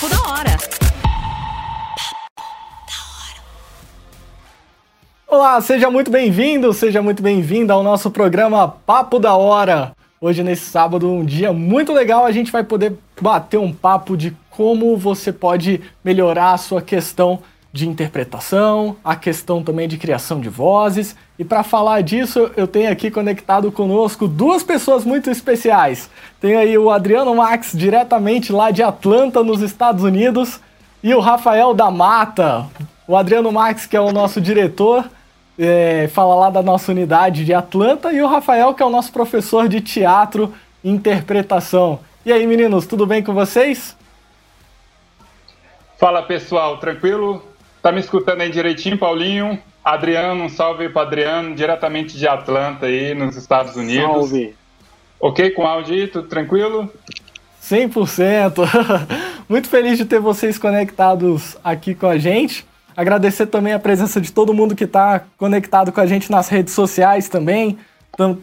Papo da Hora. Olá, seja muito bem-vindo, seja muito bem-vinda ao nosso programa Papo da Hora. Hoje, nesse sábado, um dia muito legal, a gente vai poder bater um papo de como você pode melhorar a sua questão de interpretação, a questão também de criação de vozes. E para falar disso, eu tenho aqui conectado conosco duas pessoas muito especiais. Tem aí o Adriano Max, diretamente lá de Atlanta, nos Estados Unidos, e o Rafael da Mata. O Adriano Max, que é o nosso diretor, é, fala lá da nossa unidade de Atlanta, e o Rafael, que é o nosso professor de teatro e interpretação. E aí, meninos, tudo bem com vocês? Fala pessoal, tranquilo? Tá me escutando aí direitinho, Paulinho? Adriano, um salve para Adriano, diretamente de Atlanta aí, nos Estados Unidos. Salve. Ok com o áudio aí, tudo tranquilo? 100%. Muito feliz de ter vocês conectados aqui com a gente. Agradecer também a presença de todo mundo que está conectado com a gente nas redes sociais também,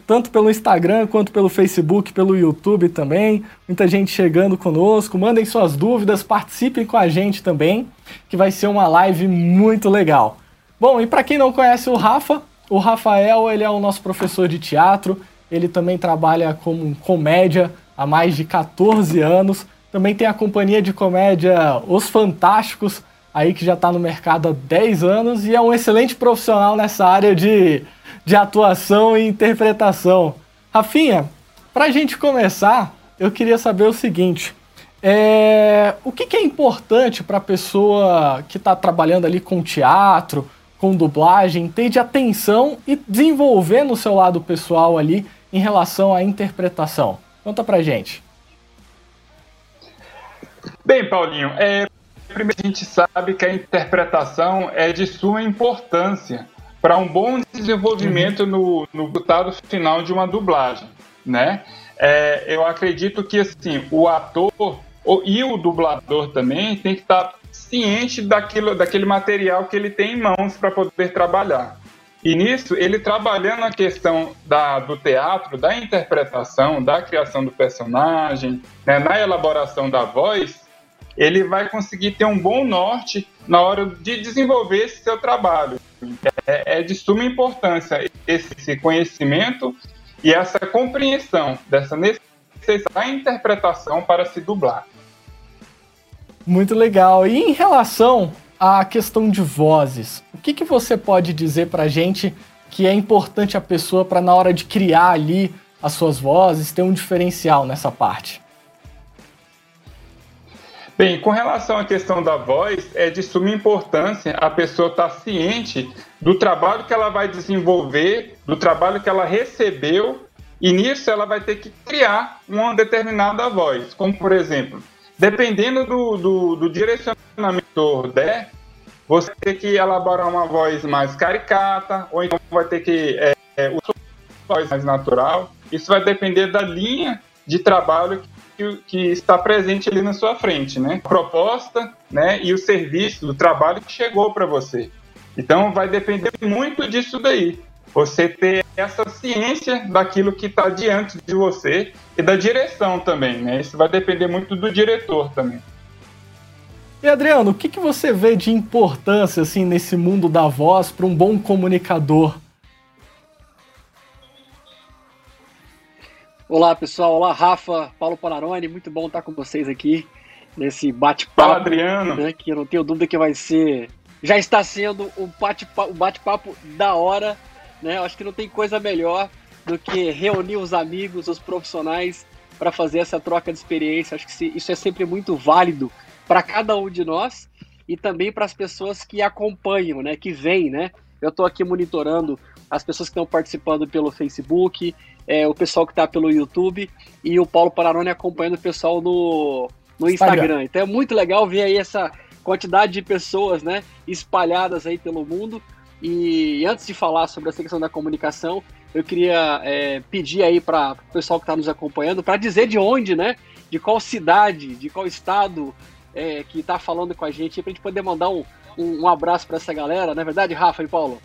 tanto pelo Instagram quanto pelo Facebook, pelo YouTube também. Muita gente chegando conosco. Mandem suas dúvidas, participem com a gente também, que vai ser uma live muito legal. Bom, e para quem não conhece o Rafa, o Rafael ele é o nosso professor de teatro. Ele também trabalha com comédia há mais de 14 anos. Também tem a companhia de comédia Os Fantásticos, aí que já está no mercado há 10 anos e é um excelente profissional nessa área de, de atuação e interpretação. Rafinha, para a gente começar, eu queria saber o seguinte: é, o que, que é importante para a pessoa que está trabalhando ali com teatro, com dublagem, ter de atenção e desenvolver no seu lado pessoal ali em relação à interpretação? Conta pra gente. Bem, Paulinho, é, primeiro a gente sabe que a interpretação é de suma importância para um bom desenvolvimento uhum. no, no resultado final de uma dublagem, né? É, eu acredito que assim o ator o, e o dublador também tem que estar ciente daquilo, daquele material que ele tem em mãos para poder trabalhar. E nisso, ele trabalhando a questão da, do teatro, da interpretação, da criação do personagem, né, na elaboração da voz, ele vai conseguir ter um bom norte na hora de desenvolver esse seu trabalho. É, é de suma importância esse conhecimento e essa compreensão dessa necessidade da interpretação para se dublar. Muito legal. E em relação à questão de vozes, o que, que você pode dizer para gente que é importante a pessoa para na hora de criar ali as suas vozes ter um diferencial nessa parte? Bem, com relação à questão da voz, é de suma importância a pessoa estar tá ciente do trabalho que ela vai desenvolver, do trabalho que ela recebeu, e nisso ela vai ter que criar uma determinada voz. Como, por exemplo, dependendo do, do, do direcionamento der, você vai ter que elaborar uma voz mais caricata, ou então vai ter que é, é, usar uma voz mais natural. Isso vai depender da linha de trabalho que, que, está presente ali na sua frente, né? A proposta, né? E o serviço, do trabalho que chegou para você. Então vai depender muito disso daí. Você ter essa ciência daquilo que está diante de você e da direção também, né? Isso vai depender muito do diretor também. E Adriano, o que, que você vê de importância assim nesse mundo da voz para um bom comunicador? Olá, pessoal. Olá, Rafa, Paulo Panarone. Muito bom estar com vocês aqui nesse bate-papo. Fala, Adriano. Né, que eu não tenho dúvida que vai ser. Já está sendo um bate-papo bate da hora. Né? Eu acho que não tem coisa melhor do que reunir os amigos, os profissionais, para fazer essa troca de experiência. Acho que isso é sempre muito válido para cada um de nós e também para as pessoas que acompanham, né? que vêm. Né? Eu estou aqui monitorando as pessoas que estão participando pelo Facebook, é, o pessoal que está pelo YouTube e o Paulo Pararone acompanhando o pessoal no, no Instagram. Instagram. Então é muito legal ver aí essa quantidade de pessoas né, espalhadas aí pelo mundo. E antes de falar sobre essa questão da comunicação, eu queria é, pedir aí para o pessoal que está nos acompanhando para dizer de onde, né? De qual cidade, de qual estado é, que está falando com a gente, para a gente poder mandar um, um, um abraço para essa galera, não é verdade, Rafa e Paulo?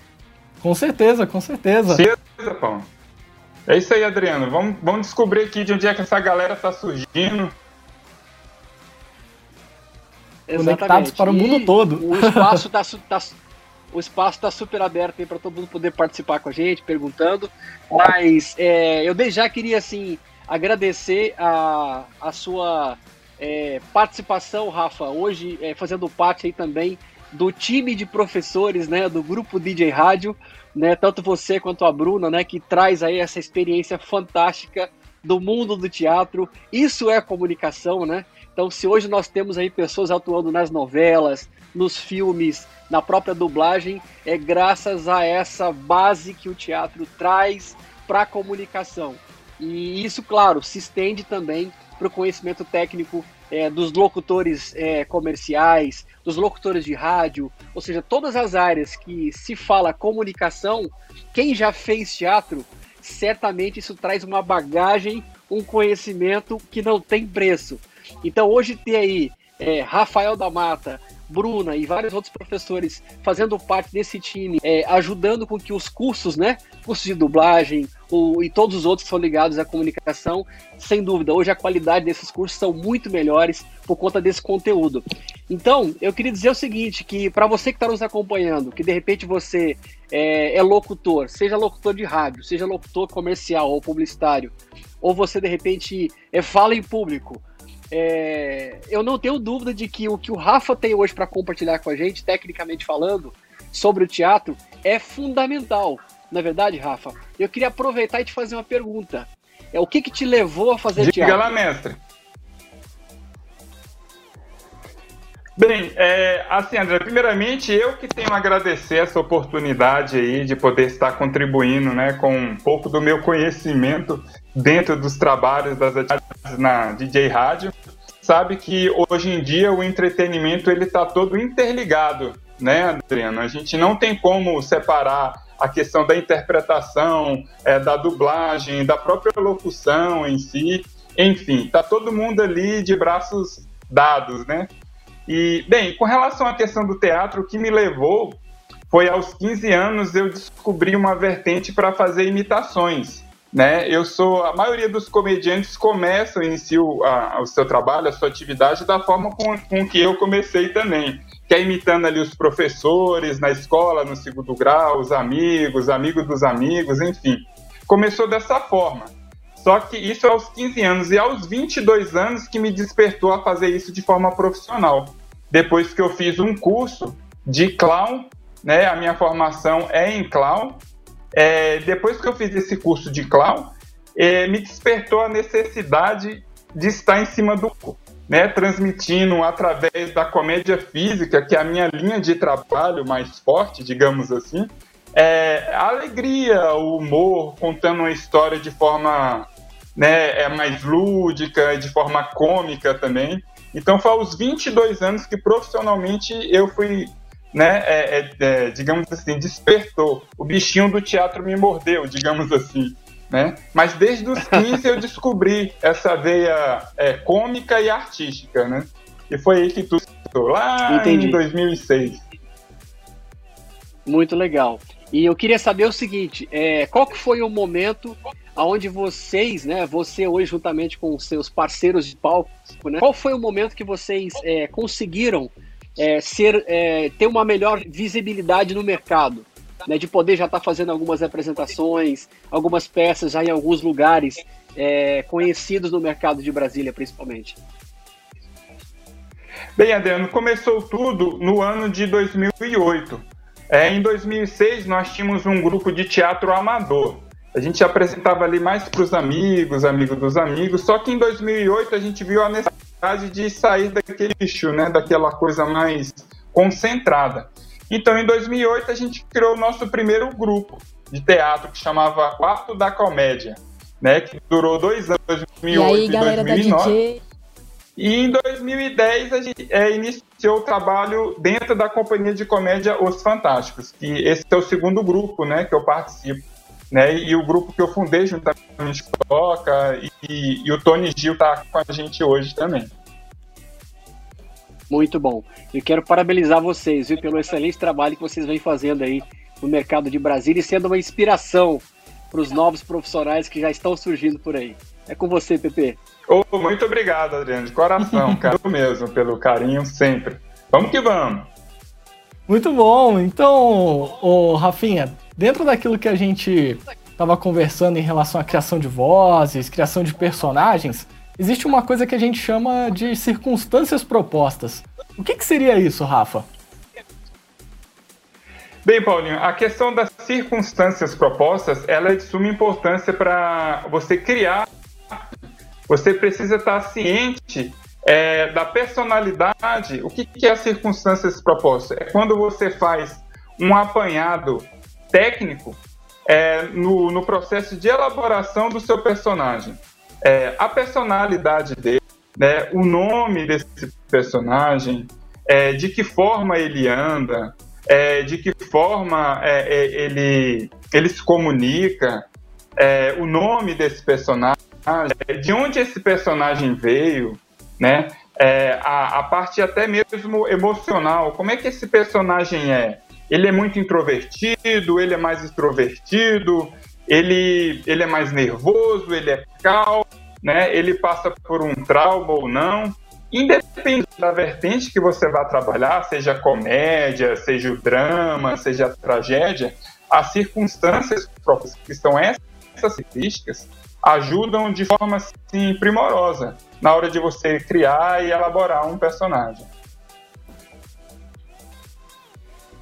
Com certeza, com certeza. Certeza, Paulo. É isso aí, Adriano. Vamos, vamos descobrir aqui de onde é que essa galera está surgindo. conectados para o mundo todo. O espaço está tá, o espaço está super aberto para todo mundo poder participar com a gente, perguntando. Mas é, eu já queria assim agradecer a, a sua é, participação, Rafa, hoje é, fazendo parte aí também do time de professores, né, do grupo DJ Rádio, né, tanto você quanto a Bruna, né, que traz aí essa experiência fantástica do mundo do teatro. Isso é comunicação, né? Então, se hoje nós temos aí pessoas atuando nas novelas, nos filmes, na própria dublagem, é graças a essa base que o teatro traz para a comunicação. E isso, claro, se estende também para o conhecimento técnico é, dos locutores é, comerciais, dos locutores de rádio, ou seja, todas as áreas que se fala comunicação, quem já fez teatro, certamente isso traz uma bagagem, um conhecimento que não tem preço. Então hoje ter aí é, Rafael da Mata, Bruna e vários outros professores fazendo parte desse time, é, ajudando com que os cursos, né, cursos de dublagem o, e todos os outros que são ligados à comunicação, sem dúvida, hoje a qualidade desses cursos são muito melhores por conta desse conteúdo. Então, eu queria dizer o seguinte, que para você que está nos acompanhando, que de repente você é, é locutor, seja locutor de rádio, seja locutor comercial ou publicitário, ou você de repente é, fala em público, é, eu não tenho dúvida de que o que o Rafa tem hoje para compartilhar com a gente, tecnicamente falando, sobre o teatro, é fundamental. Na é verdade, Rafa, eu queria aproveitar e te fazer uma pergunta. É o que, que te levou a fazer Diga teatro? Diga lá, mestre. Bem, é, assim, André, primeiramente eu que tenho a agradecer essa oportunidade aí de poder estar contribuindo né, com um pouco do meu conhecimento dentro dos trabalhos das atividades na DJ Rádio. Sabe que hoje em dia o entretenimento ele está todo interligado, né, Adriano? A gente não tem como separar a questão da interpretação, é, da dublagem, da própria locução em si. Enfim, está todo mundo ali de braços dados, né? E, bem, com relação à questão do teatro, o que me levou foi aos 15 anos eu descobri uma vertente para fazer imitações. Né? Eu sou a maioria dos comediantes começam iniciam a, o seu trabalho, a sua atividade da forma com, com que eu comecei também, que é imitando ali os professores na escola, no segundo grau, os amigos, amigos dos amigos, enfim. Começou dessa forma. Só que isso aos 15 anos e aos 22 anos que me despertou a fazer isso de forma profissional. Depois que eu fiz um curso de clown, né? A minha formação é em clown. É, depois que eu fiz esse curso de clown, é, me despertou a necessidade de estar em cima do né, transmitindo através da comédia física, que é a minha linha de trabalho mais forte, digamos assim, é, a alegria, o humor, contando uma história de forma né, é mais lúdica, de forma cômica também. Então foi aos 22 anos que profissionalmente eu fui, né, é, é, é, digamos assim, despertou. O bichinho do teatro me mordeu, digamos assim. Né? Mas desde os 15 eu descobri essa veia é, cômica e artística, né? E foi aí que tudo lá Entendi. em 2006. Muito legal. E eu queria saber o seguinte, é, qual que foi o momento aonde vocês, né, você hoje juntamente com os seus parceiros de palco, né, qual foi o momento que vocês é, conseguiram é, ser, é, ter uma melhor visibilidade no mercado? Né, de poder já estar tá fazendo algumas apresentações, algumas peças já em alguns lugares é, conhecidos no mercado de Brasília, principalmente. Bem, Adriano, começou tudo no ano de 2008. É, em 2006, nós tínhamos um grupo de teatro amador a gente apresentava ali mais para os amigos, amigos dos amigos, só que em 2008 a gente viu a necessidade de sair daquele lixo, né, daquela coisa mais concentrada. Então, em 2008 a gente criou o nosso primeiro grupo de teatro que chamava Quarto da Comédia, né, que durou dois anos, 2008 e, aí, e 2009. Da DJ... E em 2010 a gente é, iniciou o trabalho dentro da companhia de comédia Os Fantásticos, que esse é o segundo grupo, né, que eu participo né? E o grupo que eu fundei juntamente com o Toca e, e o Tony Gil está com a gente hoje também. Muito bom. Eu quero parabenizar vocês viu, pelo excelente trabalho que vocês vêm fazendo aí no mercado de Brasília e sendo uma inspiração para os novos profissionais que já estão surgindo por aí. É com você, Pepe. Oh, muito obrigado, Adriano, de coração, cara, mesmo, pelo carinho sempre. Vamos que vamos. Muito bom. Então, oh, Rafinha, dentro daquilo que a gente estava conversando em relação à criação de vozes, criação de personagens, existe uma coisa que a gente chama de circunstâncias propostas. O que, que seria isso, Rafa? Bem, Paulinho, a questão das circunstâncias propostas, ela é de suma importância para você criar. Você precisa estar ciente é, da personalidade. O que, que é as circunstâncias propostas? É quando você faz um apanhado técnico é, no, no processo de elaboração do seu personagem. É, a personalidade dele, né, o nome desse personagem, é, de que forma ele anda, é, de que forma é, é, ele, ele se comunica, o nome desse personagem, de onde esse personagem veio, né? a, a parte até mesmo emocional, como é que esse personagem é? Ele é muito introvertido, ele é mais extrovertido, ele, ele é mais nervoso, ele é calmo, né? ele passa por um trauma ou não. Independente da vertente que você vá trabalhar, seja comédia, seja o drama, seja a tragédia, as circunstâncias que são essas características ajudam de forma assim, primorosa na hora de você criar e elaborar um personagem.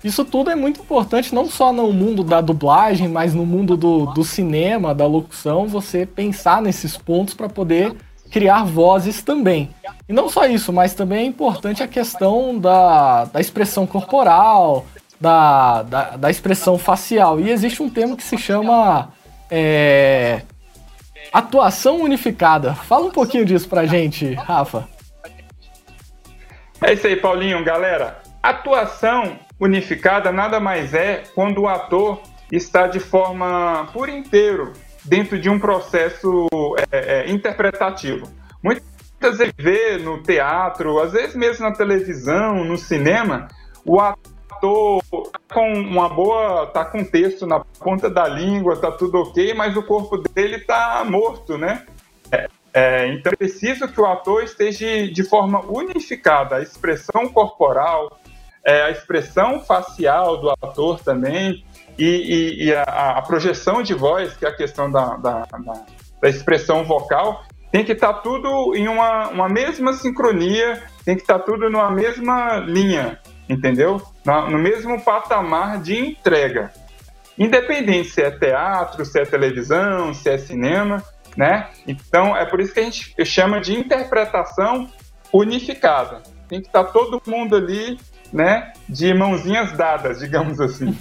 Isso tudo é muito importante, não só no mundo da dublagem, mas no mundo do, do cinema, da locução, você pensar nesses pontos para poder criar vozes também. E não só isso, mas também é importante a questão da, da expressão corporal, da, da, da expressão facial. E existe um termo que se chama é, atuação unificada. Fala um pouquinho disso pra gente, Rafa. É isso aí, Paulinho. Galera, atuação unificada nada mais é quando o ator está de forma por inteiro dentro de um processo é, é, interpretativo. Muitas vezes vê no teatro, às vezes mesmo na televisão, no cinema, o ator tá com uma boa, tá com texto na ponta da língua, tá tudo ok, mas o corpo dele tá morto, né? É, é, então é preciso que o ator esteja de forma unificada, a expressão corporal, é, a expressão facial do ator também e, e, e a, a, projeção de voz, que é a questão da, da, da, da expressão vocal, tem que estar tá tudo em uma, uma mesma sincronia, tem que estar tá tudo numa mesma linha, entendeu? No, no mesmo patamar de entrega. Independente se é teatro, se é televisão, se é cinema, né? Então é por isso que a gente chama de interpretação unificada. Tem que estar tá todo mundo ali né, de mãozinhas dadas, digamos assim.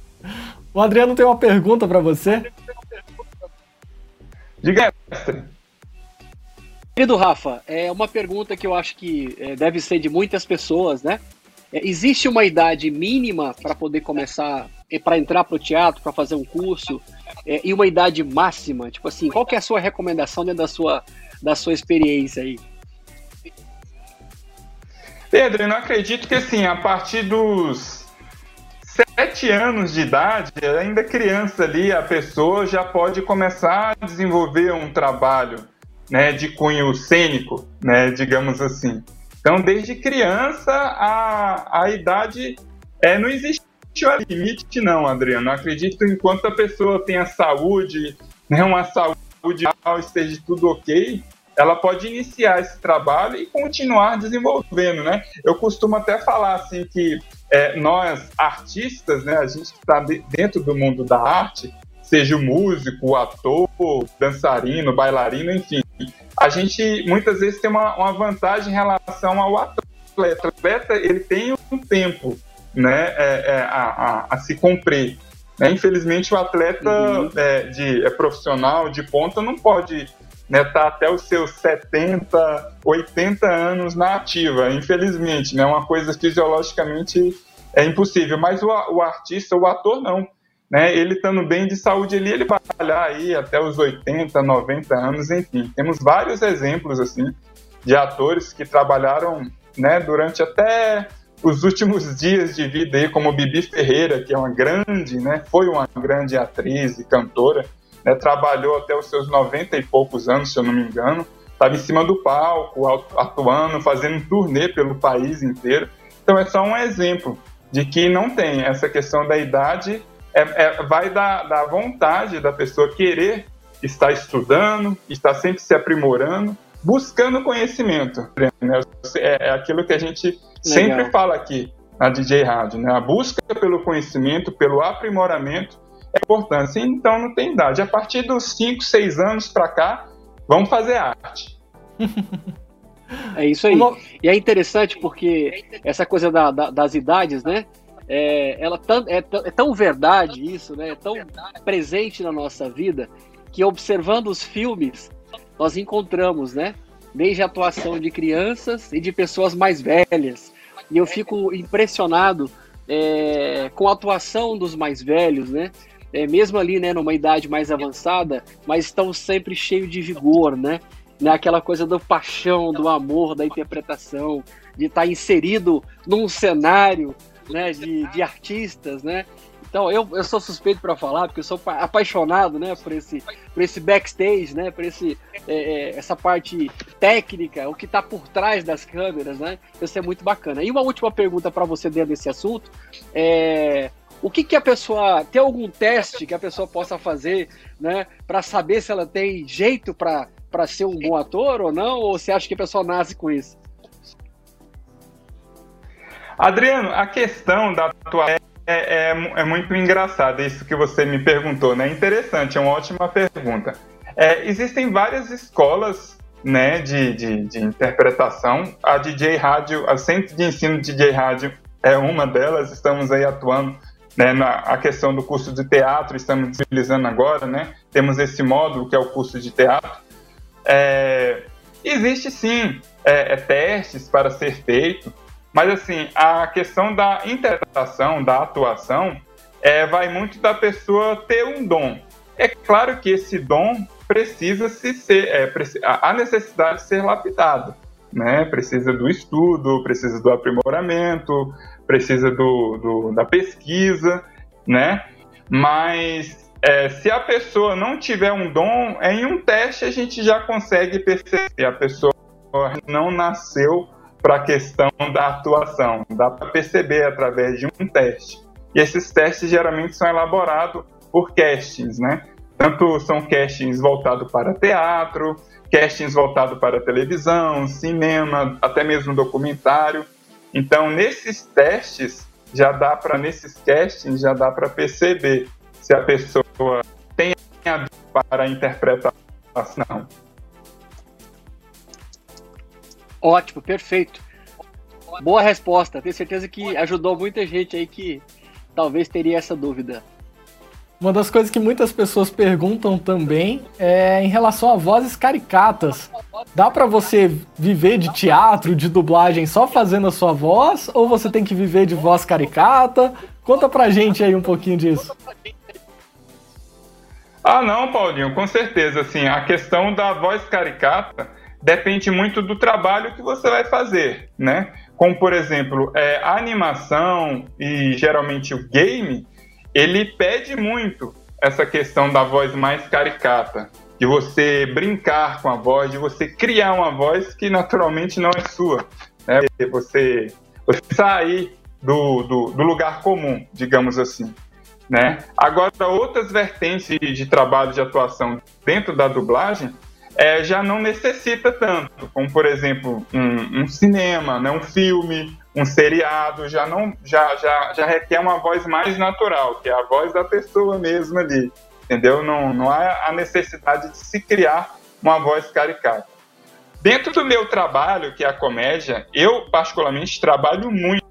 o Adriano tem uma pergunta para você. Diga, mestre. Querido Rafa, é uma pergunta que eu acho que é, deve ser de muitas pessoas, né? É, existe uma idade mínima para poder começar, é, para entrar para o teatro, para fazer um curso, é, e uma idade máxima? Tipo assim, qual que é a sua recomendação dentro da sua, da sua experiência aí? Pedro, eu não acredito que assim, a partir dos sete anos de idade, ainda criança ali, a pessoa já pode começar a desenvolver um trabalho né, de cunho cênico, né, digamos assim. Então, desde criança, a, a idade é, não existe limite, não, Adriano. Eu acredito enquanto a pessoa tenha saúde, né, uma saúde esteja tudo ok, ela pode iniciar esse trabalho e continuar desenvolvendo, né? Eu costumo até falar assim que é, nós artistas, né, a gente está dentro do mundo da arte, seja o músico, o ator, dançarino, bailarino, enfim, a gente muitas vezes tem uma, uma vantagem em relação ao atleta. O atleta ele tem um tempo, né, é, é, a, a, a, se cumprir. Né? Infelizmente o atleta uhum. é, de é profissional de ponta não pode né, tá até os seus 70, 80 anos na ativa, infelizmente, né, uma coisa fisiologicamente é impossível, mas o, o artista, o ator não, né, ele estando bem de saúde ali, ele vai trabalhar aí até os 80, 90 anos, enfim, temos vários exemplos, assim, de atores que trabalharam, né, durante até os últimos dias de vida aí, como Bibi Ferreira, que é uma grande, né, foi uma grande atriz e cantora, né, trabalhou até os seus 90 e poucos anos, se eu não me engano, estava em cima do palco, atuando, fazendo um turnê pelo país inteiro. Então é só um exemplo de que não tem essa questão da idade, é, é, vai da, da vontade da pessoa querer estar estudando, estar sempre se aprimorando, buscando conhecimento. Né? É, é aquilo que a gente Legal. sempre fala aqui na DJ Rádio, né? A busca pelo conhecimento, pelo aprimoramento é importante. Então não tem idade. A partir dos 5, 6 anos para cá, vamos fazer arte. É isso aí. E é interessante porque essa coisa da, da, das idades, né? É, ela é, é, tão verdade isso, né? É tão presente na nossa vida que observando os filmes nós encontramos, né? Desde a atuação de crianças e de pessoas mais velhas. E eu fico impressionado é, com a atuação dos mais velhos, né? É, mesmo ali, né, numa idade mais avançada, mas estão sempre cheios de vigor, né? né? Aquela coisa do paixão, do amor, da interpretação, de estar tá inserido num cenário, né, de, de artistas, né? Então, eu, eu sou suspeito para falar, porque eu sou apaixonado, né, por esse, por esse backstage, né, por esse, é, é, essa parte técnica, o que está por trás das câmeras, né? Isso é muito bacana. E uma última pergunta para você dentro desse assunto é o que, que a pessoa tem algum teste que a pessoa possa fazer, né, para saber se ela tem jeito para ser um bom ator ou não? Ou você acha que a pessoa nasce com isso? Adriano, a questão da atuação é, é, é, muito engraçado isso que você me perguntou, né? Interessante, é uma ótima pergunta. É, existem várias escolas né, de, de, de, interpretação. A DJ Rádio, a Centro de Ensino DJ Rádio é uma delas. Estamos aí atuando né, na a questão do curso de teatro, estamos utilizando agora, né? Temos esse módulo que é o curso de teatro. É, existe sim é, é testes para ser feito mas, assim, a questão da interpretação, da atuação, é, vai muito da pessoa ter um dom. É claro que esse dom precisa se ser, é, a necessidade de ser lapidado, né? Precisa do estudo, precisa do aprimoramento, precisa do, do da pesquisa, né? Mas é, se a pessoa não tiver um dom, em um teste a gente já consegue perceber a pessoa não nasceu para a questão da atuação. Dá para perceber através de um teste. E esses testes geralmente são elaborados por castings, né? Tanto são castings voltados para teatro, castings voltados para televisão, cinema, até mesmo documentário. Então, nesses testes, já dá para, nesses castings, já dá para perceber se a pessoa tem a para a interpretação. Ótimo, perfeito. Boa resposta. Tenho certeza que ajudou muita gente aí que talvez teria essa dúvida. Uma das coisas que muitas pessoas perguntam também é em relação a vozes caricatas. Dá para você viver de teatro, de dublagem só fazendo a sua voz ou você tem que viver de voz caricata? Conta pra gente aí um pouquinho disso. Ah, não, Paulinho, com certeza. Assim, a questão da voz caricata depende muito do trabalho que você vai fazer, né? Como, por exemplo, é, a animação e geralmente o game, ele pede muito essa questão da voz mais caricata, de você brincar com a voz, de você criar uma voz que naturalmente não é sua, né? Você, você sair do, do, do lugar comum, digamos assim. Né? Agora, outras vertentes de trabalho de atuação dentro da dublagem é, já não necessita tanto, como por exemplo um, um, cinema, né, um filme, um seriado, já não já, já, já requer uma voz mais natural, que é a voz da pessoa mesmo ali, entendeu? Não, não há a necessidade de se criar uma voz caricata. Dentro do meu trabalho, que é a comédia, eu particularmente trabalho muito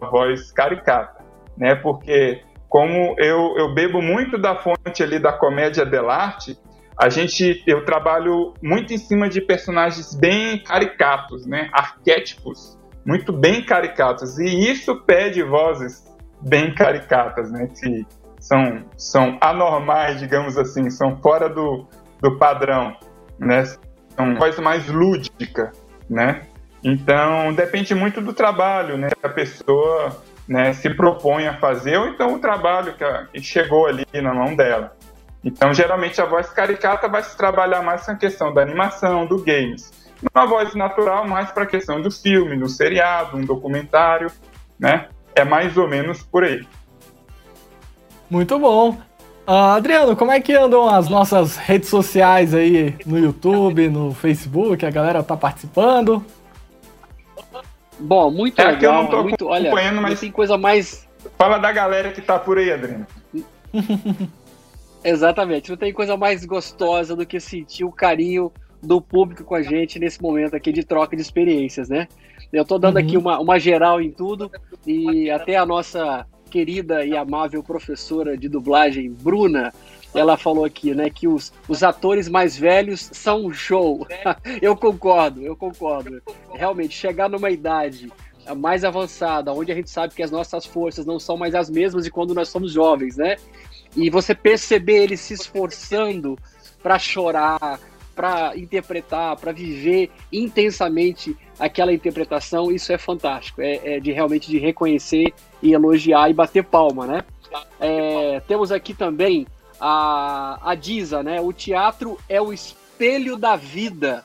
a voz caricata, né? Porque como eu, eu bebo muito da fonte ali da comédia dell'arte, a gente eu trabalho muito em cima de personagens bem caricatos, né? Arquétipos muito bem caricatos e isso pede vozes bem caricatas, né? Que são são anormais, digamos assim, são fora do, do padrão, né? São voz mais lúdica, né? Então depende muito do trabalho, né? Que a pessoa né, se propõe a fazer ou então o trabalho que, a, que chegou ali na mão dela. Então, geralmente, a voz caricata vai se trabalhar mais com a questão da animação, do games. Uma voz natural mais para a questão do filme, do seriado, um documentário, né? É mais ou menos por aí. Muito bom. Uh, Adriano, como é que andam as nossas redes sociais aí no YouTube, no Facebook? A galera tá participando? Bom, muito é legal. Que eu não muito, olha, mas tem coisa mais. Fala da galera que tá por aí, Adriano. Exatamente. Não tem coisa mais gostosa do que sentir o carinho do público com a gente nesse momento aqui de troca de experiências, né? Eu tô dando uhum. aqui uma, uma geral em tudo e até a nossa querida e amável professora de dublagem, Bruna, ela falou aqui, né, que os, os atores mais velhos são um show. eu concordo, eu concordo. Realmente, chegar numa idade mais avançada, onde a gente sabe que as nossas forças não são mais as mesmas de quando nós somos jovens, né? E você perceber ele se esforçando para chorar, para interpretar, para viver intensamente aquela interpretação, isso é fantástico. É, é, de realmente de reconhecer e elogiar e bater palma, né? É, temos aqui também a, a Diza, né? O teatro é o espelho da vida.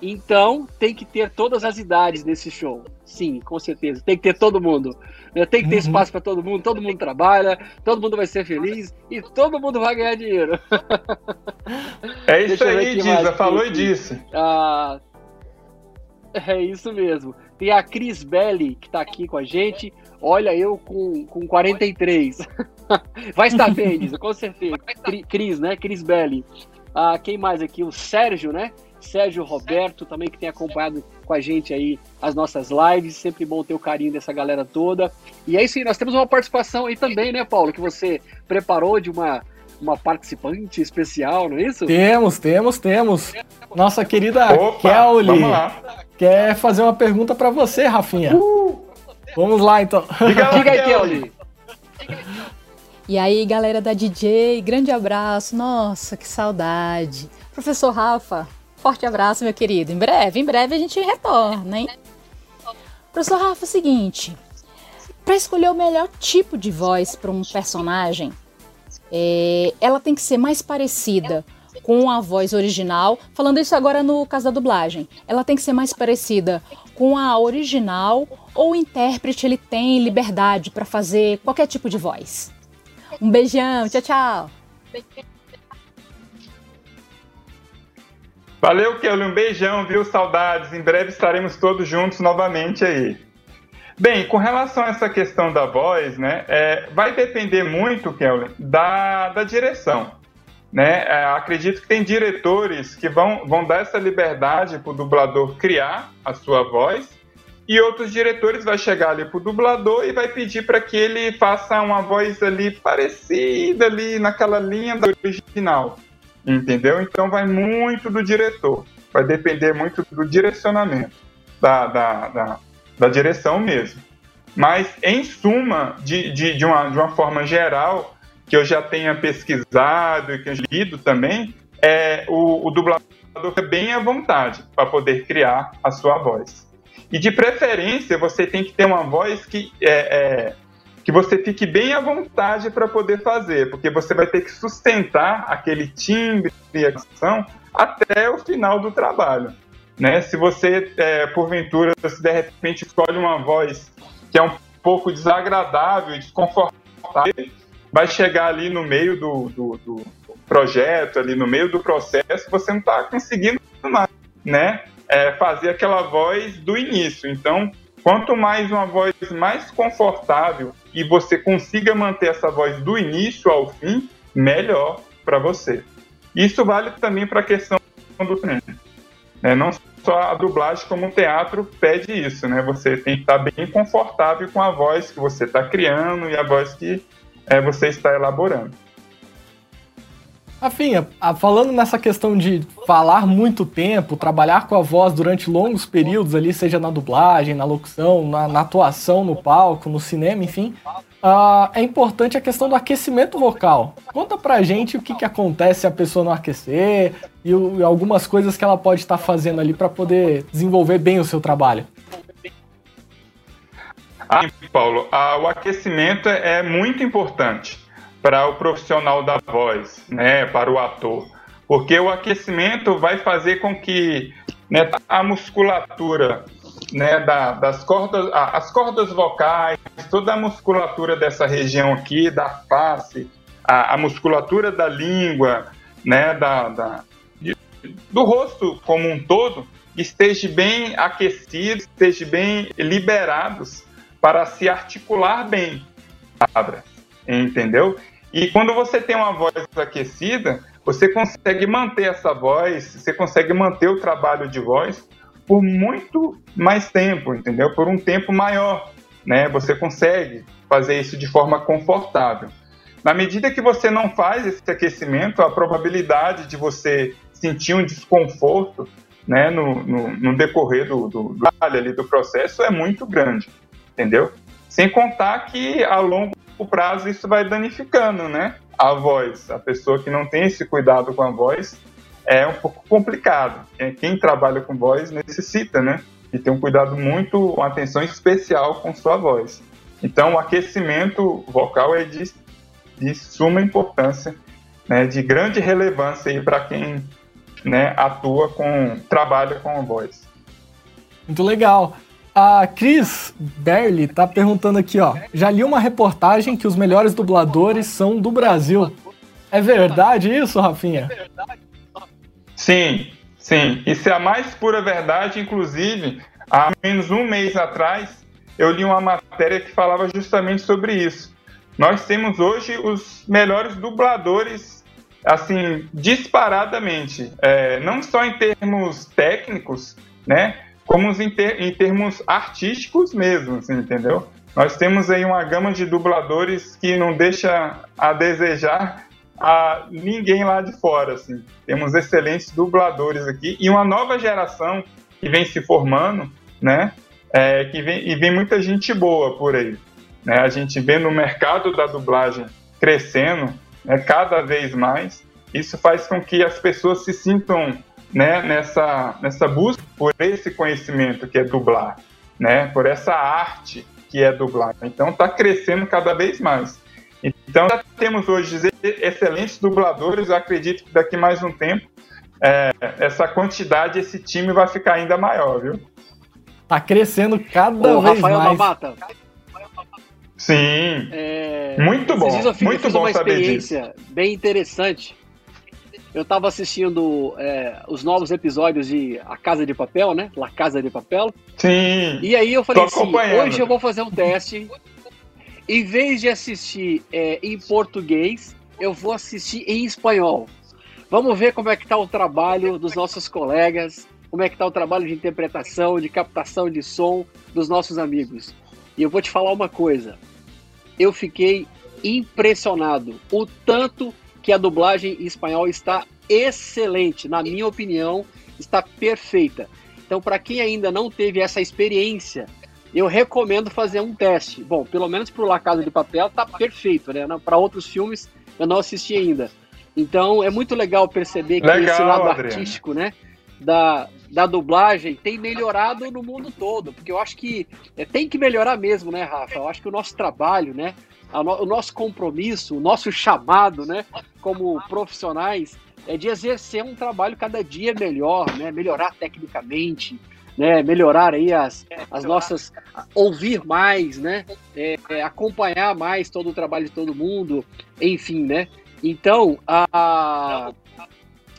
Então tem que ter todas as idades nesse show. Sim, com certeza. Tem que ter todo mundo. Tem que ter uhum. espaço para todo mundo. Todo mundo trabalha, todo mundo vai ser feliz e todo mundo vai ganhar dinheiro. É isso aí, Diza. Falou e disse. Ah, é isso mesmo. Tem a Cris Belli, que está aqui com a gente. Olha, eu com, com 43. Vai estar bem, Diza, com certeza. Cris, né? Cris Belli. Ah, quem mais aqui? O Sérgio, né? Sérgio Roberto, também que tem acompanhado com a gente aí as nossas lives. Sempre bom ter o carinho dessa galera toda. E é isso aí, nós temos uma participação aí também, né, Paulo? Que você preparou de uma, uma participante especial, não é isso? Temos, temos, temos. Nossa querida Opa, Kelly quer fazer uma pergunta para você, Rafinha. Uh, vamos lá, então. Diga, Diga aí, Kelly. E aí, galera da DJ, grande abraço. Nossa, que saudade. Professor Rafa, Forte abraço, meu querido. Em breve, em breve a gente retorna, hein? Professor Rafa, é o seguinte: para escolher o melhor tipo de voz para um personagem, é, ela tem que ser mais parecida com a voz original. Falando isso agora no caso da dublagem, ela tem que ser mais parecida com a original ou o intérprete ele tem liberdade para fazer qualquer tipo de voz. Um beijão, tchau, tchau. Valeu, Kelly. Um beijão, viu? Saudades. Em breve estaremos todos juntos novamente aí. Bem, com relação a essa questão da voz, né, é, vai depender muito, Kelly, da, da direção. Né? É, acredito que tem diretores que vão, vão dar essa liberdade para o dublador criar a sua voz e outros diretores vai chegar ali para o dublador e vai pedir para que ele faça uma voz ali parecida ali naquela linha do original entendeu? Então vai muito do diretor, vai depender muito do direcionamento, da, da, da, da direção mesmo. Mas, em suma, de, de, de, uma, de uma forma geral, que eu já tenha pesquisado e que eu lido também, é o, o dublador é bem à vontade para poder criar a sua voz. E de preferência, você tem que ter uma voz que é, é que você fique bem à vontade para poder fazer, porque você vai ter que sustentar aquele timbre e ação até o final do trabalho. Né? Se você, é, porventura, se de repente escolhe uma voz que é um pouco desagradável desconfortável, vai chegar ali no meio do, do, do projeto, ali no meio do processo, você não está conseguindo mais, né? É, fazer aquela voz do início. Então, Quanto mais uma voz mais confortável e você consiga manter essa voz do início ao fim, melhor para você. Isso vale também para a questão do treino. Né? Não só a dublagem, como o teatro pede isso, né? Você tem que estar bem confortável com a voz que você está criando e a voz que é, você está elaborando. Rafinha, falando nessa questão de falar muito tempo, trabalhar com a voz durante longos períodos ali, seja na dublagem, na locução, na, na atuação no palco, no cinema, enfim, uh, é importante a questão do aquecimento vocal. Conta pra gente o que, que acontece se a pessoa não aquecer e, e algumas coisas que ela pode estar fazendo ali para poder desenvolver bem o seu trabalho. Ah, Paulo, ah, o aquecimento é muito importante para o profissional da voz, né, para o ator, porque o aquecimento vai fazer com que né, a musculatura né, da, das cordas, as cordas vocais, toda a musculatura dessa região aqui, da face, a, a musculatura da língua, né, da, da de, do rosto como um todo, esteja bem aquecido, esteja bem liberados para se articular bem, entendeu? E quando você tem uma voz aquecida, você consegue manter essa voz, você consegue manter o trabalho de voz por muito mais tempo, entendeu? Por um tempo maior, né? Você consegue fazer isso de forma confortável. Na medida que você não faz esse aquecimento, a probabilidade de você sentir um desconforto né, no, no, no decorrer do, do, do, ali, do processo é muito grande, entendeu? Sem contar que a longo prazo isso vai danificando, né? A voz. A pessoa que não tem esse cuidado com a voz é um pouco complicado. Quem trabalha com voz necessita, né? E ter um cuidado muito, uma atenção especial com sua voz. Então, o aquecimento vocal é de, de suma importância, né? De grande relevância para quem né, atua com, trabalha com a voz. Muito legal. A Cris Berli tá perguntando aqui, ó. Já li uma reportagem que os melhores dubladores são do Brasil. É verdade isso, Rafinha? Sim, sim. Isso é a mais pura verdade. Inclusive, há menos um mês atrás, eu li uma matéria que falava justamente sobre isso. Nós temos hoje os melhores dubladores, assim, disparadamente. É, não só em termos técnicos, né? Como em, ter, em termos artísticos mesmo, assim, entendeu? Nós temos aí uma gama de dubladores que não deixa a desejar a ninguém lá de fora, assim. Temos excelentes dubladores aqui e uma nova geração que vem se formando, né? É, que vem, e vem muita gente boa por aí. Né? A gente vê no mercado da dublagem crescendo né, cada vez mais. Isso faz com que as pessoas se sintam né, nessa, nessa busca por esse conhecimento que é dublar, né, por essa arte que é dublar. Então está crescendo cada vez mais. Então já temos hoje excelentes dubladores, eu acredito que daqui mais um tempo é, essa quantidade, esse time vai ficar ainda maior, viu? Tá crescendo cada Ô, vez Rafael mais. Navata. Sim. É, muito bom. Eu fiz, muito bom uma saber experiência disso. bem interessante eu estava assistindo é, os novos episódios de A Casa de Papel, né? La Casa de Papel. Sim. E aí eu falei assim, hoje eu vou fazer um teste. Em vez de assistir é, em português, eu vou assistir em espanhol. Vamos ver como é que tá o trabalho dos nossos colegas, como é que tá o trabalho de interpretação, de captação de som dos nossos amigos. E eu vou te falar uma coisa. Eu fiquei impressionado o tanto que a dublagem em espanhol está excelente, na minha opinião, está perfeita. Então, para quem ainda não teve essa experiência, eu recomendo fazer um teste. Bom, pelo menos para o La Casa de Papel tá perfeito, né? Para outros filmes eu não assisti ainda. Então, é muito legal perceber que legal, esse lado Adriano. artístico, né? Da, da dublagem tem melhorado no mundo todo, porque eu acho que é, tem que melhorar mesmo, né, Rafa? Eu acho que o nosso trabalho, né, no, o nosso compromisso, o nosso chamado, né, como profissionais, é de exercer um trabalho cada dia melhor, né, melhorar tecnicamente, né, melhorar aí as, as nossas, ouvir mais, né, é, é, acompanhar mais todo o trabalho de todo mundo, enfim, né. Então, a,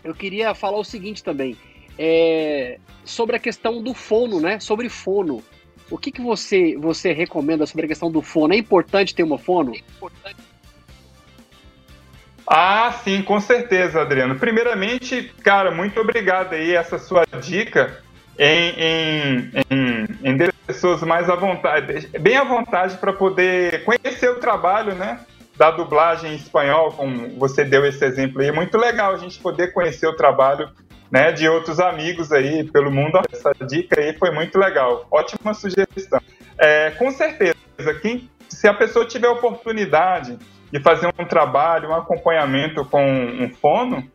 eu queria falar o seguinte também, é, sobre a questão do fono, né, sobre fono. O que, que você, você recomenda sobre a questão do fono? É importante ter uma fono? Ah, sim, com certeza, Adriano. Primeiramente, cara, muito obrigado aí essa sua dica em, em, em, em pessoas mais à vontade, bem à vontade para poder conhecer o trabalho, né? Da dublagem em espanhol, como você deu esse exemplo aí. Muito legal a gente poder conhecer o trabalho né, de outros amigos aí pelo mundo. Essa dica aí foi muito legal. Ótima sugestão. É, com certeza, quem, se a pessoa tiver oportunidade de fazer um trabalho, um acompanhamento com um fono,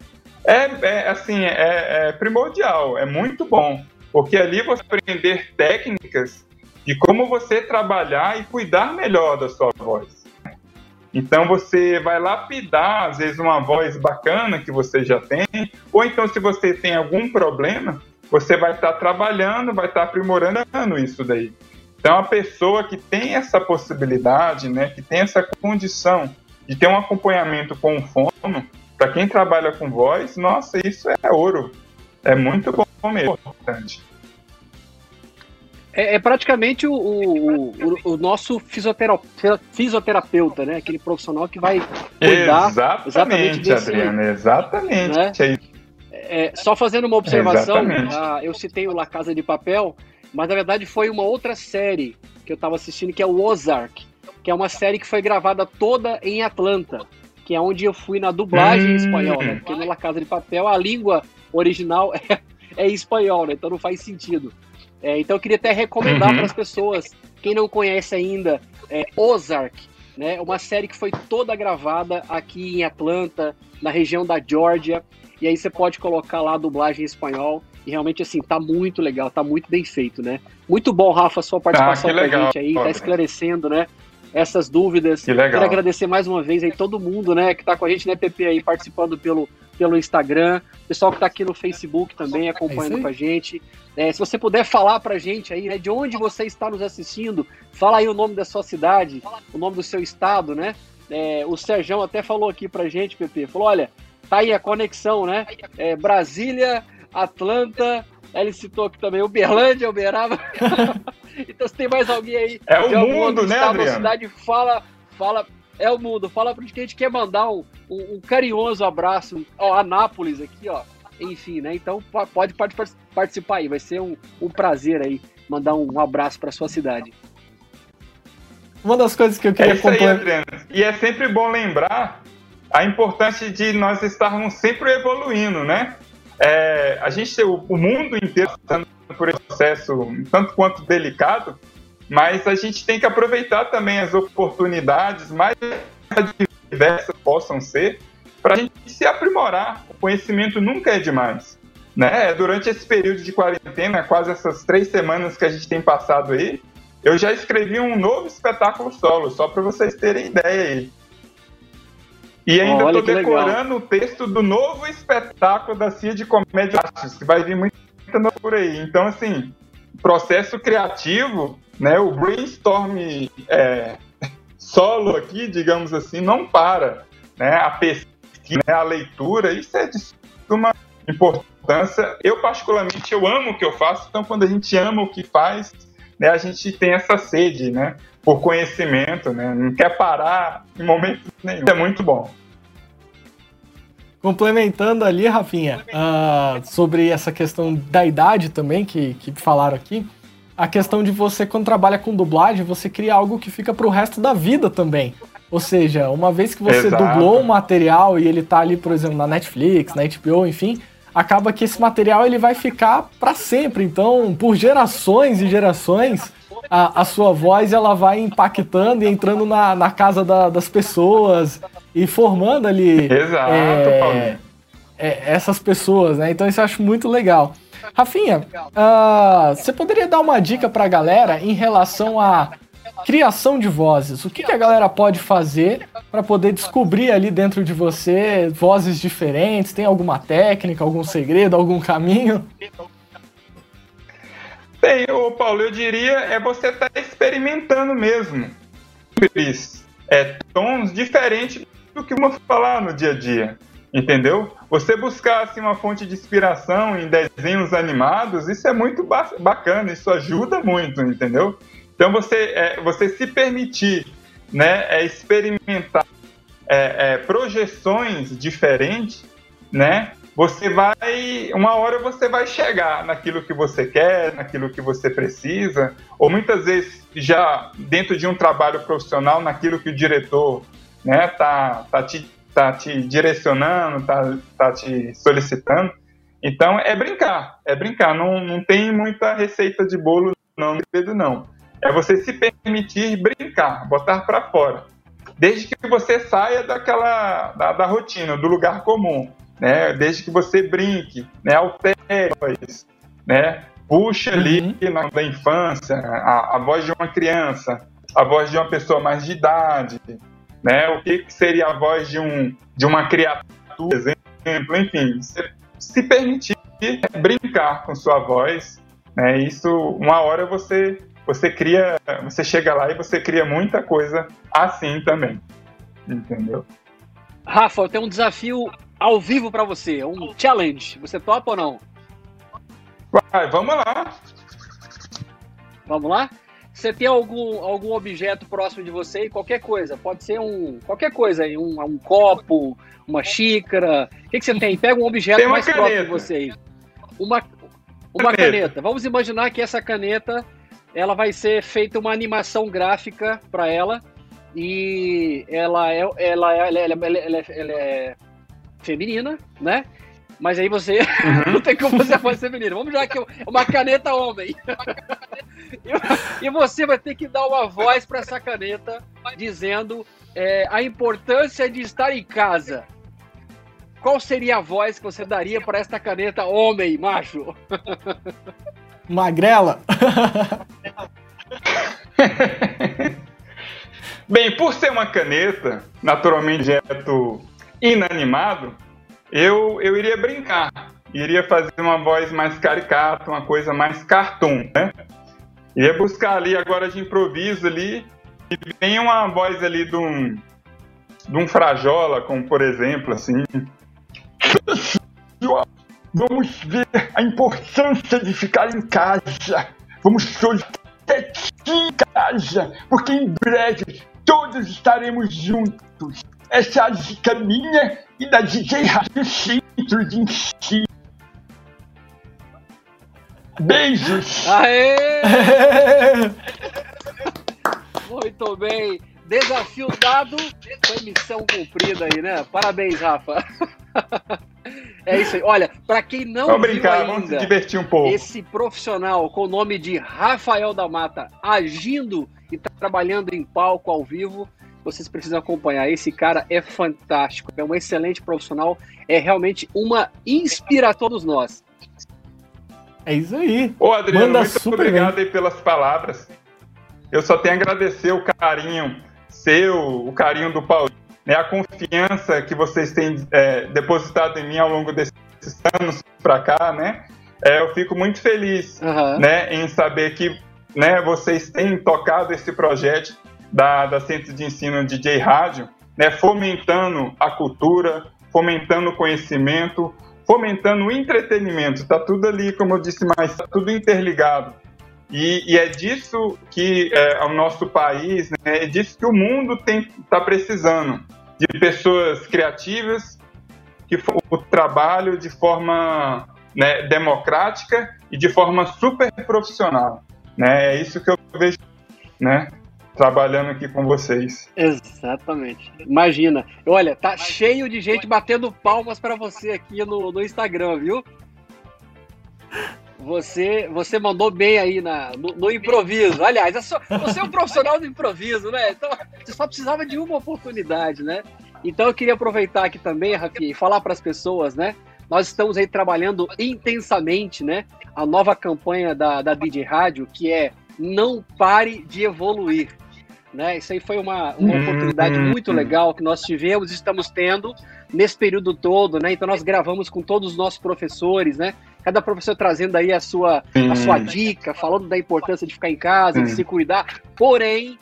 é, é assim, é, é primordial, é muito bom, porque ali você aprender técnicas de como você trabalhar e cuidar melhor da sua voz. Então você vai lapidar, às vezes, uma voz bacana que você já tem, ou então se você tem algum problema, você vai estar trabalhando, vai estar aprimorando isso daí. Então a pessoa que tem essa possibilidade, né, que tem essa condição de ter um acompanhamento com o fono, para quem trabalha com voz, nossa, isso é ouro. É muito bom mesmo, importante. É, é, praticamente o, o, o, o nosso fisioterapeuta, fisioterapeuta, né? Aquele profissional que vai cuidar exatamente, exatamente desse, Adriana, exatamente. Né? É, só fazendo uma observação, ah, eu citei o La Casa de Papel, mas na verdade foi uma outra série que eu estava assistindo, que é o Ozark, que é uma série que foi gravada toda em Atlanta, que é onde eu fui na dublagem hum. em espanhol, né? Porque no La Casa de Papel a língua original é, é espanhol, né? Então não faz sentido. É, então eu queria até recomendar uhum. para as pessoas, quem não conhece ainda, é Ozark, né? Uma série que foi toda gravada aqui em Atlanta, na região da Georgia. E aí você pode colocar lá a dublagem em espanhol. E realmente, assim, tá muito legal, tá muito bem feito, né? Muito bom, Rafa, a sua participação ah, com a gente aí, tá esclarecendo, né? Essas dúvidas. Que legal. Quero agradecer mais uma vez aí todo mundo, né, que tá com a gente, né, PP, aí, participando pelo, pelo Instagram, pessoal que tá aqui no Facebook também acompanhando é com a gente. É, se você puder falar pra gente aí, né, de onde você está nos assistindo, fala aí o nome da sua cidade, o nome do seu estado, né? É, o Serjão até falou aqui pra gente, PP, falou, olha, tá aí a conexão, né? É, Brasília, Atlanta, ele citou aqui também Uberlândia, Uberaba. então se tem mais alguém aí é o mundo, né, Adriano? cidade, fala, fala, é o mundo, fala pra gente que a gente quer mandar um, um, um carinhoso abraço, ó, Anápolis aqui, ó, enfim, né? Então pode, pode participar aí, vai ser um, um prazer aí mandar um abraço para sua cidade. Uma das coisas que eu queria é acompanhar. E é sempre bom lembrar a importância de nós estarmos sempre evoluindo, né? É, a gente, o, o mundo inteiro passando por esse processo tanto quanto delicado, mas a gente tem que aproveitar também as oportunidades mais diversas possam ser para a gente se aprimorar. O conhecimento nunca é demais. Né? Durante esse período de quarentena, quase essas três semanas que a gente tem passado aí, eu já escrevi um novo espetáculo solo, só para vocês terem ideia aí. E ainda estou decorando legal. o texto do novo espetáculo da CIA de Comédia que vai vir muita por aí. Então, assim, processo criativo, né, o brainstorm é, solo aqui, digamos assim, não para. Né? A pesquisa né, a leitura, isso é de uma importância. Eu, particularmente, eu amo o que eu faço, então quando a gente ama o que faz, né, a gente tem essa sede, né, por conhecimento, né, não quer parar em momento nenhum. É muito bom. Complementando ali, Rafinha, uh, sobre essa questão da idade também, que, que falaram aqui, a questão de você, quando trabalha com dublagem, você cria algo que fica pro resto da vida também. Ou seja, uma vez que você Exato. dublou um material e ele tá ali, por exemplo, na Netflix, na HBO, enfim, acaba que esse material ele vai ficar para sempre. Então, por gerações e gerações, a, a, sua voz ela vai impactando e entrando na, na casa da, das pessoas e formando ali Exato, é, é, essas pessoas, né? Então isso eu acho muito legal. Rafinha, uh, você poderia dar uma dica para a galera em relação a criação de vozes. O que, que a galera pode fazer para poder descobrir ali dentro de você vozes diferentes? Tem alguma técnica, algum segredo, algum caminho? Bem, ô Paulo, eu diria é você estar tá experimentando mesmo. É tons diferentes do que uma falar no dia a dia. Entendeu? Você buscar assim, uma fonte de inspiração em desenhos animados, isso é muito bacana, isso ajuda muito, entendeu? Então você, é, você se permitir né, é, experimentar é, é, projeções diferentes, né? Você vai, uma hora você vai chegar naquilo que você quer, naquilo que você precisa, ou muitas vezes já dentro de um trabalho profissional, naquilo que o diretor né, tá, tá, te, tá te direcionando, tá, tá te solicitando. Então é brincar, é brincar. Não, não tem muita receita de bolo, não, não. É você se permitir brincar, botar para fora. Desde que você saia daquela da, da, rotina, do lugar comum, né? Desde que você brinque, né? Altere, né? Puxa ali uhum. na da infância a, a voz de uma criança, a voz de uma pessoa mais de idade, né? O que, que seria a voz de, um, de uma criatura, por exemplo, enfim, se, se permitir brincar com sua voz, né? Isso, uma hora você você cria, você chega lá e você cria muita coisa assim também, entendeu? Rafa, eu tenho um desafio ao vivo para você, um challenge. Você topa ou não? Vai, vamos lá. Vamos lá? Você tem algum, algum objeto próximo de você, qualquer coisa, pode ser um qualquer coisa aí, um, um copo, uma xícara. O que, que você tem? Pega um objeto mais caneta. próximo de você aí. Uma, uma caneta. caneta. Vamos imaginar que essa caneta ela vai ser feita uma animação gráfica para ela e ela é, ela, é, ela, é, ela, é, ela, é, ela é feminina, né? Mas aí você uhum. não tem como você fazer feminina. Vamos já que é uma caneta homem. e você vai ter que dar uma voz para essa caneta dizendo é, a importância de estar em casa. Qual seria a voz que você daria para esta caneta homem, macho? Magrela? Bem, por ser uma caneta, naturalmente objeto inanimado, eu, eu iria brincar. Iria fazer uma voz mais caricata, uma coisa mais cartoon, né? Iria buscar ali agora de improviso ali, e vem uma voz ali de um, de um frajola, como por exemplo, assim. Vamos ver a importância de ficar em casa. Vamos hoje em casa, porque em breve todos estaremos juntos. Essa é a dica minha e da DJ Rádio Centro de Ensino. Beijos! Aê! Muito bem. Desafio dado, foi missão cumprida aí, né? Parabéns, Rafa. É isso aí. Olha, para quem não vamos viu brincar, ainda, vamos se divertir um pouco. esse profissional com o nome de Rafael da Mata agindo e trabalhando em palco ao vivo, vocês precisam acompanhar. Esse cara é fantástico, é um excelente profissional, é realmente uma inspiração a todos nós. É isso aí. Ô, Adriano, Manda muito obrigado aí pelas palavras. Eu só tenho a agradecer o carinho seu, o carinho do Paulo né, a confiança que vocês têm é, depositado em mim ao longo desses anos para cá, né? É, eu fico muito feliz, uhum. né, em saber que, né, vocês têm tocado esse projeto da, da Centro de Ensino DJ Rádio, né, fomentando a cultura, fomentando o conhecimento, fomentando o entretenimento. Tá tudo ali, como eu disse mais, tá tudo interligado. E, e, é disso que é, o nosso país, né, é disso que o mundo está precisando, de pessoas criativas que o trabalho de forma né, democrática e de forma super profissional. Né? É isso que eu vejo, né? Trabalhando aqui com vocês. Exatamente. Imagina. Olha, tá cheio de gente batendo palmas para você aqui no, no Instagram, viu? Você, você mandou bem aí na, no, no improviso. Aliás, é só, você é um profissional do improviso, né? Então, você só precisava de uma oportunidade, né? Então, eu queria aproveitar aqui também, Rafi, e falar para as pessoas, né? Nós estamos aí trabalhando intensamente, né? A nova campanha da, da DJ Rádio, que é Não Pare de Evoluir. Né? Isso aí foi uma, uma uhum, oportunidade uhum, muito uhum. legal que nós tivemos, estamos tendo nesse período todo, né? Então nós gravamos com todos os nossos professores, né? cada professor trazendo aí a sua, a sua dica, falando da importância de ficar em casa, de se cuidar. Porém,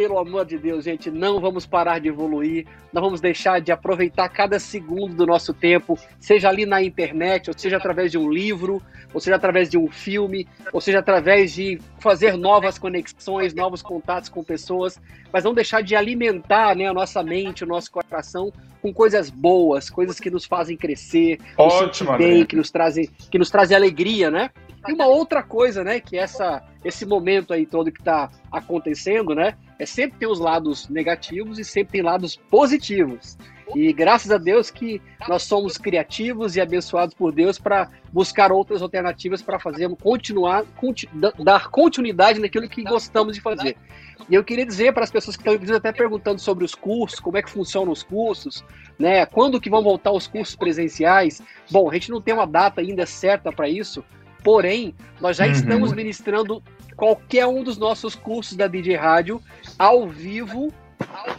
pelo amor de Deus, gente, não vamos parar de evoluir, não vamos deixar de aproveitar cada segundo do nosso tempo, seja ali na internet, ou seja através de um livro, ou seja através de um filme, ou seja através de fazer novas conexões, novos contatos com pessoas, mas não deixar de alimentar né, a nossa mente, o nosso coração com coisas boas, coisas que nos fazem crescer, Ótimo, bem, que nos trazem, que nos trazem alegria, né? E uma outra coisa, né, que essa, esse momento aí todo que está acontecendo, né, é sempre ter os lados negativos e sempre tem lados positivos. E graças a Deus que nós somos criativos e abençoados por Deus para buscar outras alternativas para fazer continuar, continu, dar continuidade naquilo que gostamos de fazer. E eu queria dizer para as pessoas que estão até perguntando sobre os cursos, como é que funcionam os cursos, né? Quando que vão voltar os cursos presenciais? Bom, a gente não tem uma data ainda certa para isso, porém, nós já uhum. estamos ministrando qualquer um dos nossos cursos da DJ Rádio ao vivo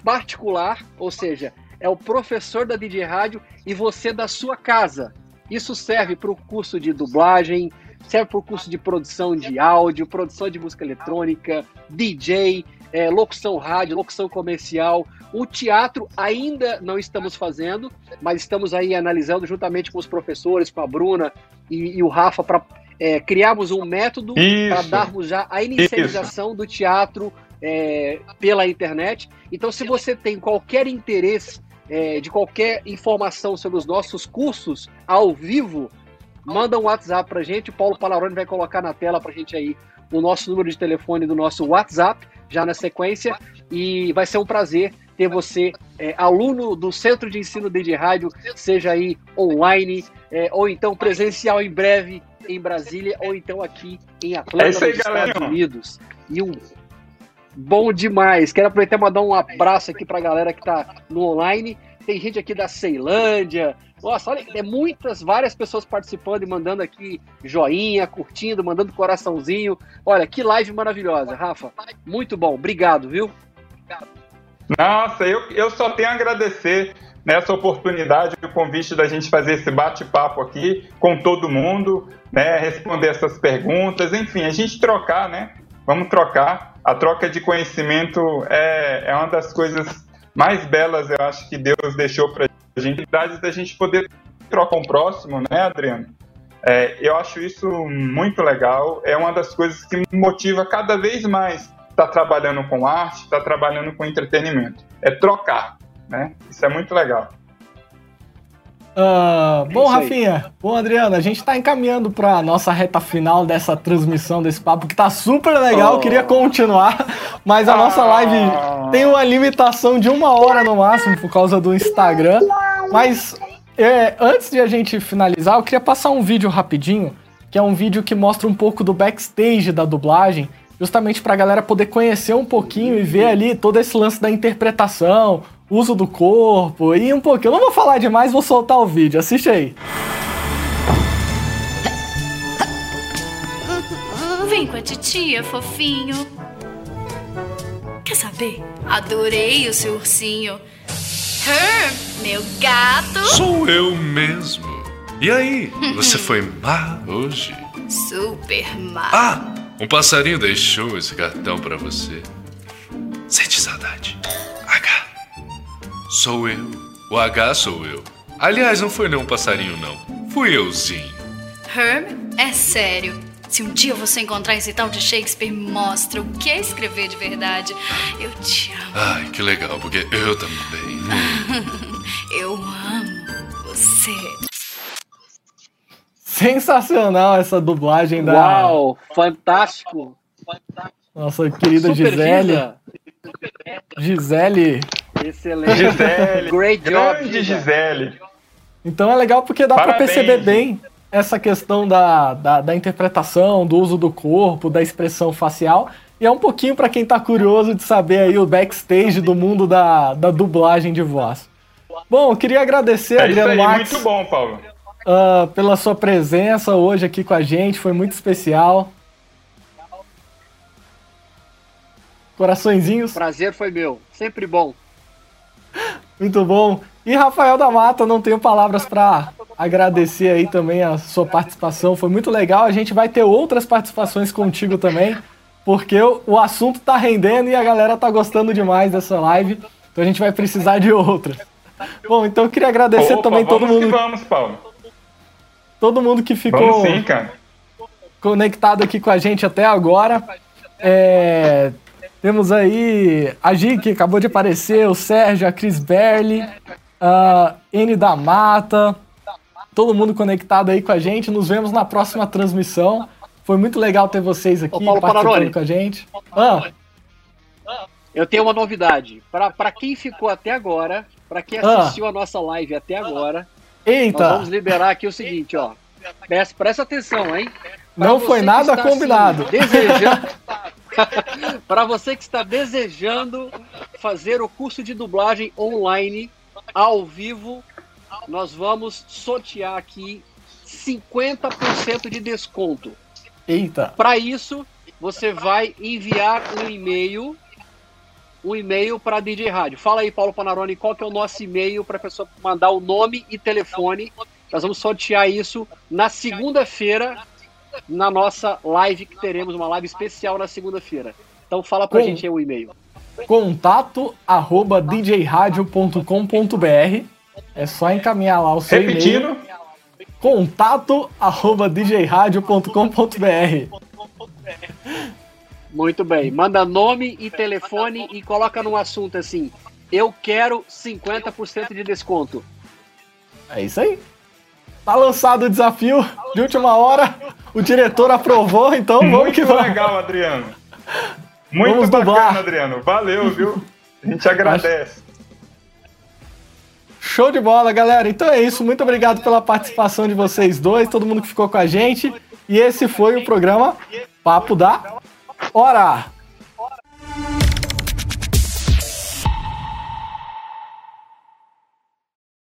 particular, ou seja, é o professor da DJ Rádio e você da sua casa. Isso serve para o curso de dublagem, serve para o curso de produção de áudio, produção de música eletrônica, DJ, é, locução rádio, locução comercial. O teatro ainda não estamos fazendo, mas estamos aí analisando juntamente com os professores, com a Bruna e, e o Rafa, para é, criarmos um método para darmos já a inicialização Isso. do teatro é, pela internet. Então, se você tem qualquer interesse é, de qualquer informação sobre os nossos cursos ao vivo, manda um WhatsApp para gente. O Paulo Palaroni vai colocar na tela para gente aí o nosso número de telefone do nosso WhatsApp, já na sequência. E vai ser um prazer ter você, é, aluno do Centro de Ensino de Rádio, seja aí online é, ou então presencial em breve em Brasília ou então aqui em Atlanta, é aí, nos galera. Estados Unidos. E um bom demais. Quero aproveitar e mandar um abraço aqui para a galera que está no online. Tem gente aqui da Ceilândia. Nossa, olha, é muitas, várias pessoas participando e mandando aqui joinha, curtindo, mandando coraçãozinho. Olha, que live maravilhosa, Rafa. Muito bom, obrigado, viu? Nossa, eu, eu só tenho a agradecer nessa oportunidade, o convite da gente fazer esse bate-papo aqui com todo mundo, né, responder essas perguntas, enfim, a gente trocar, né? Vamos trocar. A troca de conhecimento é, é uma das coisas mais belas, eu acho, que Deus deixou para a gente, da gente poder trocar um próximo, né, Adriano? É, eu acho isso muito legal, é uma das coisas que me motiva cada vez mais estar tá trabalhando com arte, estar tá trabalhando com entretenimento. É trocar, né? Isso é muito legal. Uh, bom, Rafinha, bom, Adriano, a gente está encaminhando para a nossa reta final dessa transmissão desse papo que tá super legal, oh. queria continuar, mas a nossa live tem uma limitação de uma hora no máximo por causa do Instagram. Mas é, antes de a gente finalizar, eu queria passar um vídeo rapidinho, que é um vídeo que mostra um pouco do backstage da dublagem, justamente para a galera poder conhecer um pouquinho e ver ali todo esse lance da interpretação, uso do corpo e um pouquinho. Eu não vou falar demais, vou soltar o vídeo. Assiste aí. Vem com a titia, fofinho. Quer saber? Adorei o seu ursinho. Herm, meu gato. Sou eu mesmo. E aí, você foi má hoje? Super má. Ah, um passarinho deixou esse cartão para você. Sente saudade. Sou eu. O H sou eu. Aliás, não foi nem um passarinho, não. Fui euzinho. Herm, é sério. Se um dia você encontrar esse tal de Shakespeare, mostra o que é escrever de verdade. Eu te amo. Ai, que legal, porque eu também. eu amo você. Sensacional essa dublagem da. Uau, fantástico. Nossa querida Super Gisele. Gisele Excelente. Gisele. Great job. Grande Gisele. Então é legal porque dá para perceber bem essa questão da, da, da, interpretação, do uso do corpo, da expressão facial. E é um pouquinho para quem tá curioso de saber aí o backstage do mundo da, da dublagem de voz. Bom, eu queria agradecer, é Adriano Max. Muito bom, Paulo. Uh, pela sua presença hoje aqui com a gente, foi muito especial. Coraçõezinhos. Prazer foi meu, sempre bom. Muito bom. E Rafael da Mata, não tenho palavras para agradecer aí também a sua participação. Foi muito legal. A gente vai ter outras participações contigo também, porque o assunto tá rendendo e a galera tá gostando demais dessa live. Então a gente vai precisar de outras. Bom, então eu queria agradecer Opa, também todo mundo. vamos, Paulo. Todo mundo que ficou sim, conectado aqui com a gente até agora. É, temos aí a Gi, que acabou de aparecer, o Sérgio, a Cris Berli, a N da Mata, todo mundo conectado aí com a gente. Nos vemos na próxima transmissão. Foi muito legal ter vocês aqui Ô, participando com a gente. Ah. Eu tenho uma novidade. Para quem ficou até agora, para quem ah. assistiu ah. a nossa live até agora, Eita. nós vamos liberar aqui o seguinte, ó. Presta, presta atenção, hein? Pra Não foi nada combinado. Assim, desejando, Para você que está desejando fazer o curso de dublagem online, ao vivo, nós vamos sortear aqui 50% de desconto. Eita! Para isso, você vai enviar um e-mail um e-mail para DJ Rádio. Fala aí, Paulo Panarone, qual que é o nosso e-mail para a pessoa mandar o nome e telefone. Nós vamos sortear isso na segunda-feira, na nossa live, que teremos uma live especial na segunda-feira. Então fala para a gente aí o e-mail. Contato arroba djradio.com.br É só encaminhar lá o seu Repetindo. e-mail. Contato arroba djradio.com.br Muito bem. Manda nome e telefone e coloca num assunto assim. Eu quero 50% de desconto. É isso aí. Tá lançado o desafio de última hora. O diretor aprovou, então vamos Muito que vamos. legal, Adriano. Muito Vamos bacana, dublar. Adriano. Valeu, viu? A gente agradece. Show de bola, galera. Então é isso. Muito obrigado pela participação de vocês dois, todo mundo que ficou com a gente. E esse foi o programa Papo da Hora.